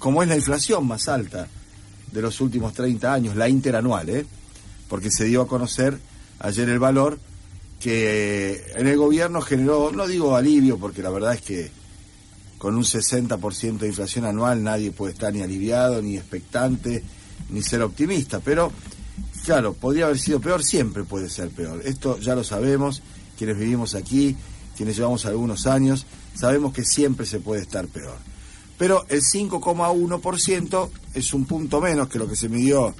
como es la inflación más alta de los últimos 30 años, la interanual, ¿eh? porque se dio a conocer ayer el valor que en el gobierno generó, no digo alivio, porque la verdad es que con un 60% de inflación anual nadie puede estar ni aliviado, ni expectante, ni ser optimista, pero claro, podría haber sido peor, siempre puede ser peor. Esto ya lo sabemos, quienes vivimos aquí, quienes llevamos algunos años, sabemos que siempre se puede estar peor pero el 5,1% es un punto menos que lo que se midió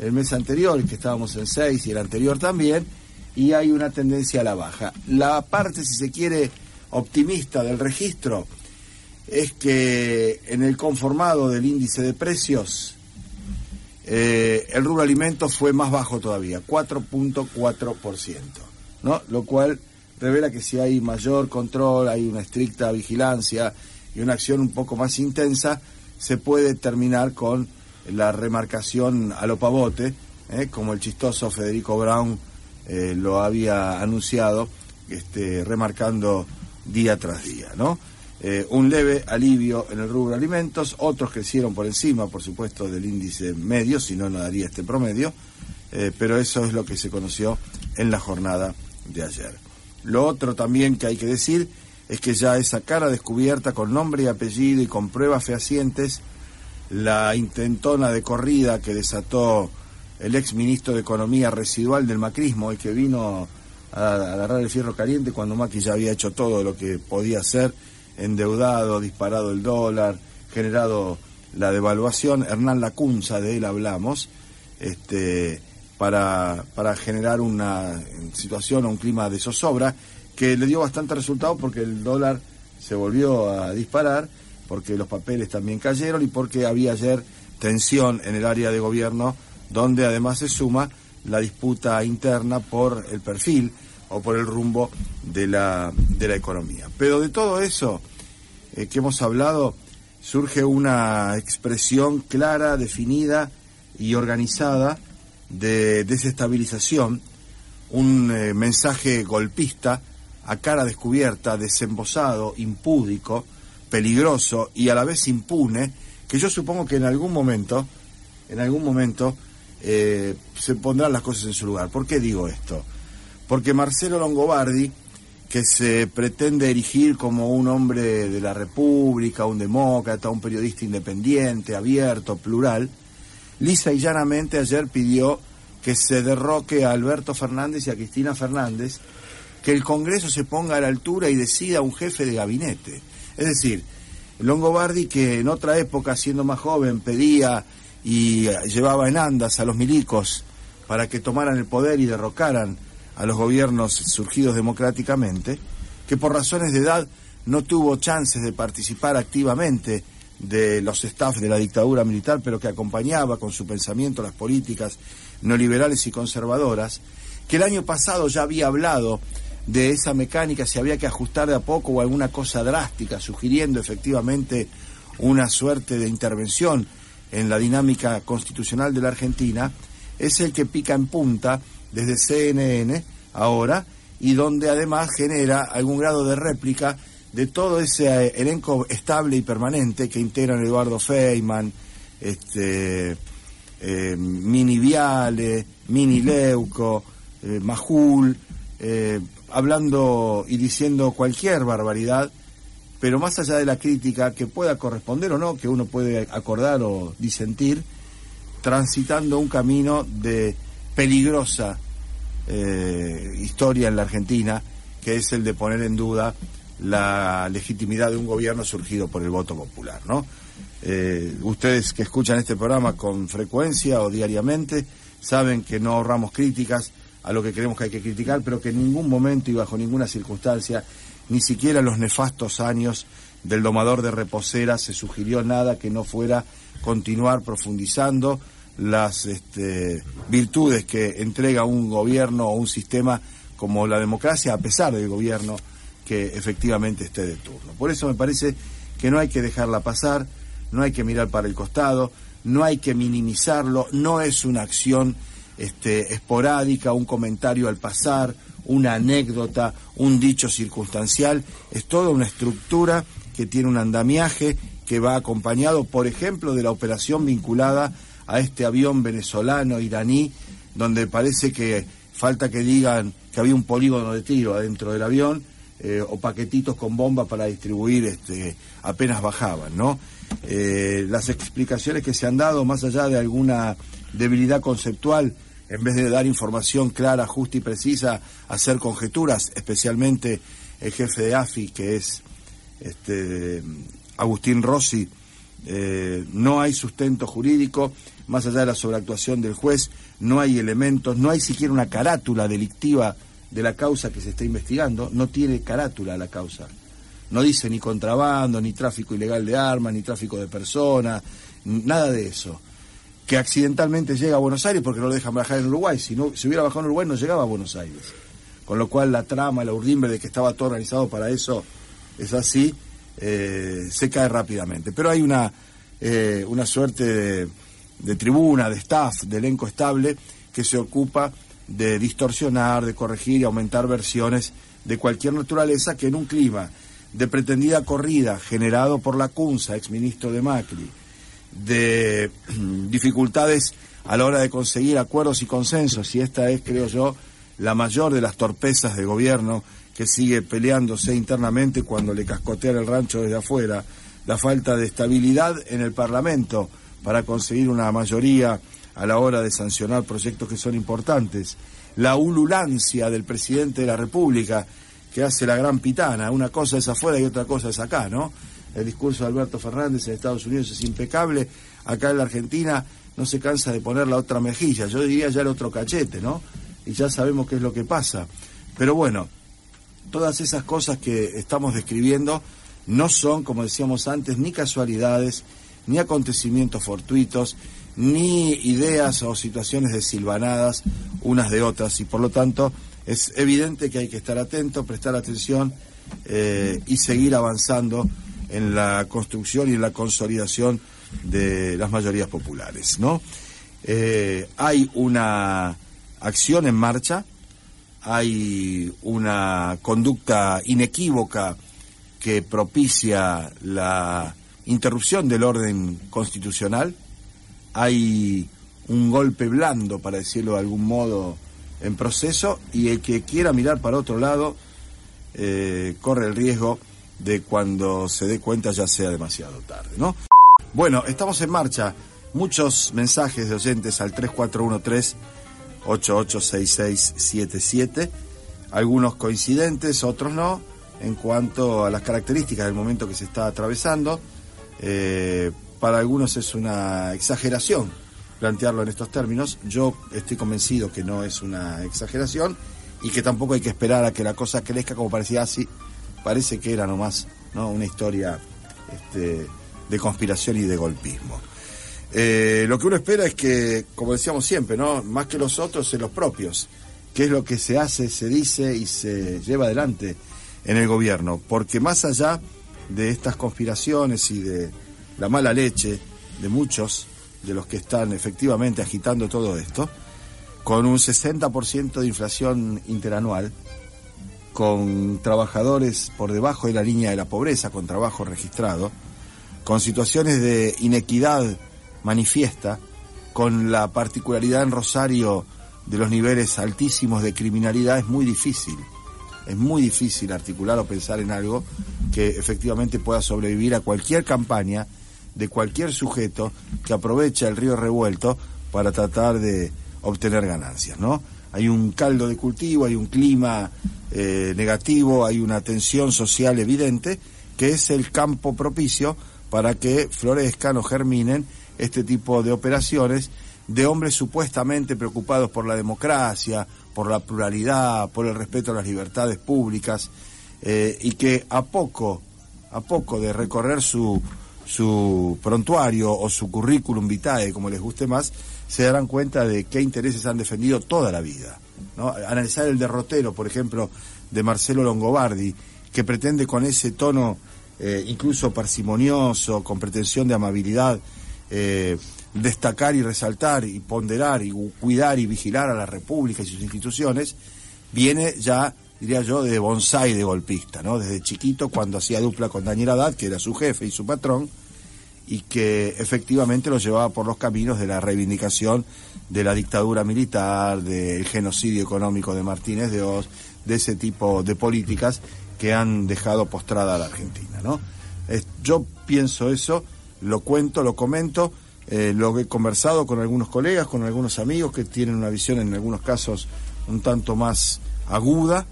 el mes anterior, que estábamos en 6 y el anterior también, y hay una tendencia a la baja. La parte, si se quiere, optimista del registro es que en el conformado del índice de precios, eh, el rubro alimentos fue más bajo todavía, 4.4%, ¿no? Lo cual revela que si hay mayor control, hay una estricta vigilancia, y una acción un poco más intensa, se puede terminar con la remarcación a lo pavote, ¿eh? como el chistoso Federico Brown eh, lo había anunciado, este, remarcando día tras día, ¿no? Eh, un leve alivio en el rubro alimentos, otros crecieron por encima, por supuesto, del índice medio, si no, no daría este promedio, pero eso es lo que se conoció en la jornada de ayer. Lo otro también que hay que decir es que ya esa cara descubierta con nombre y apellido y con pruebas fehacientes, la intentona de corrida que desató el ex ministro de Economía residual del macrismo y que vino a agarrar el fierro caliente cuando Macri ya había hecho todo lo que podía hacer, endeudado, disparado el dólar, generado la devaluación, Hernán Lacunza, de él hablamos, este, para, para generar una situación o un clima de zozobra que le dio bastante resultado porque el dólar se volvió a disparar, porque los papeles también cayeron y porque había ayer tensión en el área de gobierno, donde además se suma la disputa interna por el perfil o por el rumbo de la, de la economía. Pero de todo eso eh, que hemos hablado, surge una expresión clara, definida y organizada de desestabilización, un eh, mensaje golpista a cara descubierta, desembosado, impúdico, peligroso y a la vez impune, que yo supongo que en algún momento, en algún momento, eh, se pondrán las cosas en su lugar. ¿Por qué digo esto? Porque Marcelo Longobardi, que se pretende erigir como un hombre de la República, un demócrata, un periodista independiente, abierto, plural, lisa y llanamente ayer pidió que se derroque a Alberto Fernández y a Cristina Fernández, que el Congreso se ponga a la altura y decida un jefe de gabinete. Es decir, Longobardi, que en otra época, siendo más joven, pedía y llevaba en andas a los milicos para que tomaran el poder y derrocaran a los gobiernos surgidos democráticamente, que por razones de edad no tuvo chances de participar activamente de los staff de la dictadura militar, pero que acompañaba con su pensamiento las políticas neoliberales y conservadoras, que el año pasado ya había hablado de esa mecánica, si había que ajustar de a poco o alguna cosa drástica, sugiriendo efectivamente una suerte de intervención en la dinámica constitucional de la Argentina, es el que pica en punta desde CNN ahora y donde además genera algún grado de réplica de todo ese eh, elenco estable y permanente que integran Eduardo Feynman, este, eh, Mini Viale, Mini Leuco, eh, Majul, eh, hablando y diciendo cualquier barbaridad, pero más allá de la crítica que pueda corresponder o no, que uno puede acordar o disentir, transitando un camino de peligrosa eh, historia en la Argentina, que es el de poner en duda la legitimidad de un gobierno surgido por el voto popular, ¿no? Eh, ustedes que escuchan este programa con frecuencia o diariamente saben que no ahorramos críticas a lo que creemos que hay que criticar, pero que en ningún momento y bajo ninguna circunstancia, ni siquiera en los nefastos años del domador de reposera se sugirió nada que no fuera continuar profundizando las este, virtudes que entrega un gobierno o un sistema como la democracia a pesar del gobierno que efectivamente esté de turno. Por eso me parece que no hay que dejarla pasar, no hay que mirar para el costado, no hay que minimizarlo, no es una acción este, esporádica, un comentario al pasar, una anécdota, un dicho circunstancial, es toda una estructura que tiene un andamiaje que va acompañado, por ejemplo, de la operación vinculada a este avión venezolano iraní, donde parece que falta que digan que había un polígono de tiro adentro del avión eh, o paquetitos con bombas para distribuir este, apenas bajaban, ¿no? Eh, las explicaciones que se han dado, más allá de alguna debilidad conceptual, en vez de dar información clara, justa y precisa, hacer conjeturas, especialmente el jefe de AFI, que es este, Agustín Rossi, eh, no hay sustento jurídico, más allá de la sobreactuación del juez, no hay elementos, no hay siquiera una carátula delictiva de la causa que se está investigando, no tiene carátula la causa. No dice ni contrabando, ni tráfico ilegal de armas, ni tráfico de personas, nada de eso. Que accidentalmente llega a Buenos Aires porque no lo dejan bajar en Uruguay. Si, no, si hubiera bajado en Uruguay no llegaba a Buenos Aires. Con lo cual la trama, la urdimbre de que estaba todo organizado para eso es así, eh, se cae rápidamente. Pero hay una, eh, una suerte de, de tribuna, de staff, de elenco estable que se ocupa de distorsionar, de corregir y aumentar versiones de cualquier naturaleza que en un clima de pretendida corrida generado por la CUNSA, exministro de Macri, de dificultades a la hora de conseguir acuerdos y consensos, y esta es, creo yo, la mayor de las torpezas de gobierno que sigue peleándose internamente cuando le cascotean el rancho desde afuera, la falta de estabilidad en el Parlamento para conseguir una mayoría a la hora de sancionar proyectos que son importantes, la ululancia del presidente de la República, que hace la gran pitana, una cosa es afuera y otra cosa es acá, ¿no? El discurso de Alberto Fernández en Estados Unidos es impecable, acá en la Argentina no se cansa de poner la otra mejilla, yo diría ya el otro cachete, ¿no? Y ya sabemos qué es lo que pasa. Pero bueno, todas esas cosas que estamos describiendo no son, como decíamos antes, ni casualidades, ni acontecimientos fortuitos, ni ideas o situaciones desilvanadas unas de otras, y por lo tanto es evidente que hay que estar atento, prestar atención eh, y seguir avanzando en la construcción y en la consolidación de las mayorías populares, ¿no? Eh, hay una acción en marcha, hay una conducta inequívoca que propicia la interrupción del orden constitucional, hay un golpe blando, para decirlo de algún modo, en proceso y el que quiera mirar para otro lado eh, corre el riesgo de cuando se dé cuenta ya sea demasiado tarde, ¿no? Bueno, estamos en marcha. Muchos mensajes de oyentes al 3413 886677, algunos coincidentes, otros no, en cuanto a las características del momento que se está atravesando. Eh, para algunos es una exageración plantearlo en estos términos. Yo estoy convencido que no es una exageración y que tampoco hay que esperar a que la cosa crezca como parecía así. Parece que era nomás ¿no? una historia este, de conspiración y de golpismo. Eh, lo que uno espera es que, como decíamos siempre, ¿no? más que los otros, en los propios. ¿Qué es lo que se hace, se dice y se lleva adelante en el gobierno? Porque más allá de estas conspiraciones y de la mala leche de muchos de los que están efectivamente agitando todo esto, con un 60% de inflación interanual, con trabajadores por debajo de la línea de la pobreza, con trabajo registrado, con situaciones de inequidad manifiesta, con la particularidad en Rosario de los niveles altísimos de criminalidad, es muy difícil. Es muy difícil articular o pensar en algo que efectivamente pueda sobrevivir a cualquier campaña de cualquier sujeto que aprovecha el río revuelto para tratar de obtener ganancias, ¿no? Hay un caldo de cultivo, hay un clima eh, negativo, hay una tensión social evidente, que es el campo propicio para que florezcan o germinen este tipo de operaciones de hombres supuestamente preocupados por la democracia, por la pluralidad, por el respeto a las libertades públicas, eh, y que a poco a poco de recorrer su, su prontuario o su currículum vitae, como les guste más, se darán cuenta de qué intereses han defendido toda la vida. ¿No? Analizar el derrotero, por ejemplo, de Marcelo Longobardi, que pretende con ese tono eh, incluso parsimonioso, con pretensión de amabilidad, eh, destacar y resaltar y ponderar y cuidar y vigilar a la República y sus instituciones, viene ya, diría yo, de bonsai de golpista, ¿no? Desde chiquito, cuando hacía dupla con Daniel Haddad, que era su jefe y su patrón, y que efectivamente lo llevaba por los caminos de la reivindicación de la dictadura militar, del genocidio económico de Martínez de Oz, de ese tipo de políticas que han dejado postrada a la Argentina, ¿no? yo pienso eso, lo cuento, lo comento, eh, lo he conversado con algunos colegas, con algunos amigos que tienen una visión en algunos casos un tanto más aguda,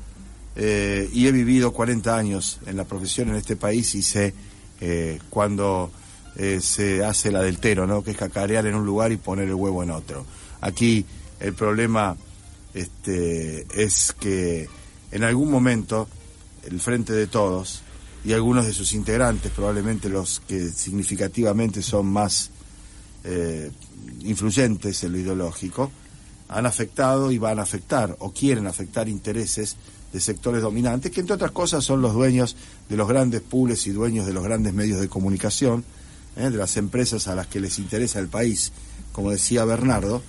eh, y he vivido 40 años en la profesión en este país y sé eh, cuando se hace la del tero, ¿no? que es cacarear en un lugar y poner el huevo en otro. Aquí el problema este, es que en algún momento el Frente de Todos y algunos de sus integrantes, probablemente los que significativamente son más eh, influyentes en lo ideológico, han afectado y van a afectar o quieren afectar intereses de sectores dominantes, que entre otras cosas son los dueños de los grandes pools y dueños de los grandes medios de comunicación, eh, de las empresas a las que les interesa el país, como decía Bernardo,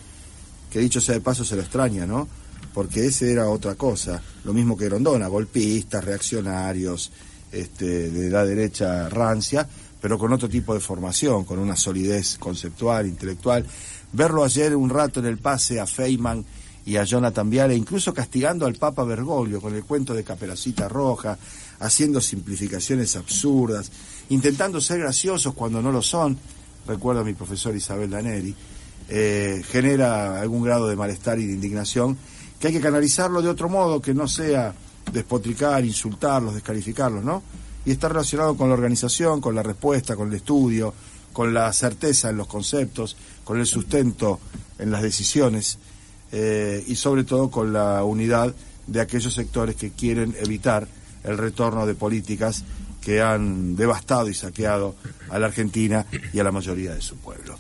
que dicho sea de paso se lo extraña, ¿no? porque ese era otra cosa, lo mismo que Grondona, golpistas, reaccionarios, este, de la derecha rancia, pero con otro tipo de formación, con una solidez conceptual, intelectual. Verlo ayer un rato en el pase a Feynman y a Jonathan Viale, incluso castigando al Papa Bergoglio con el cuento de Caperucita Roja, haciendo simplificaciones absurdas, intentando ser graciosos cuando no lo son, recuerdo a mi profesor Isabel Daneri, eh, genera algún grado de malestar y de indignación que hay que canalizarlo de otro modo, que no sea despotricar, insultarlos, descalificarlos, ¿no? Y está relacionado con la organización, con la respuesta, con el estudio, con la certeza en los conceptos, con el sustento en las decisiones eh, y sobre todo con la unidad de aquellos sectores que quieren evitar el retorno de políticas que han devastado y saqueado a la Argentina y a la mayoría de su pueblo.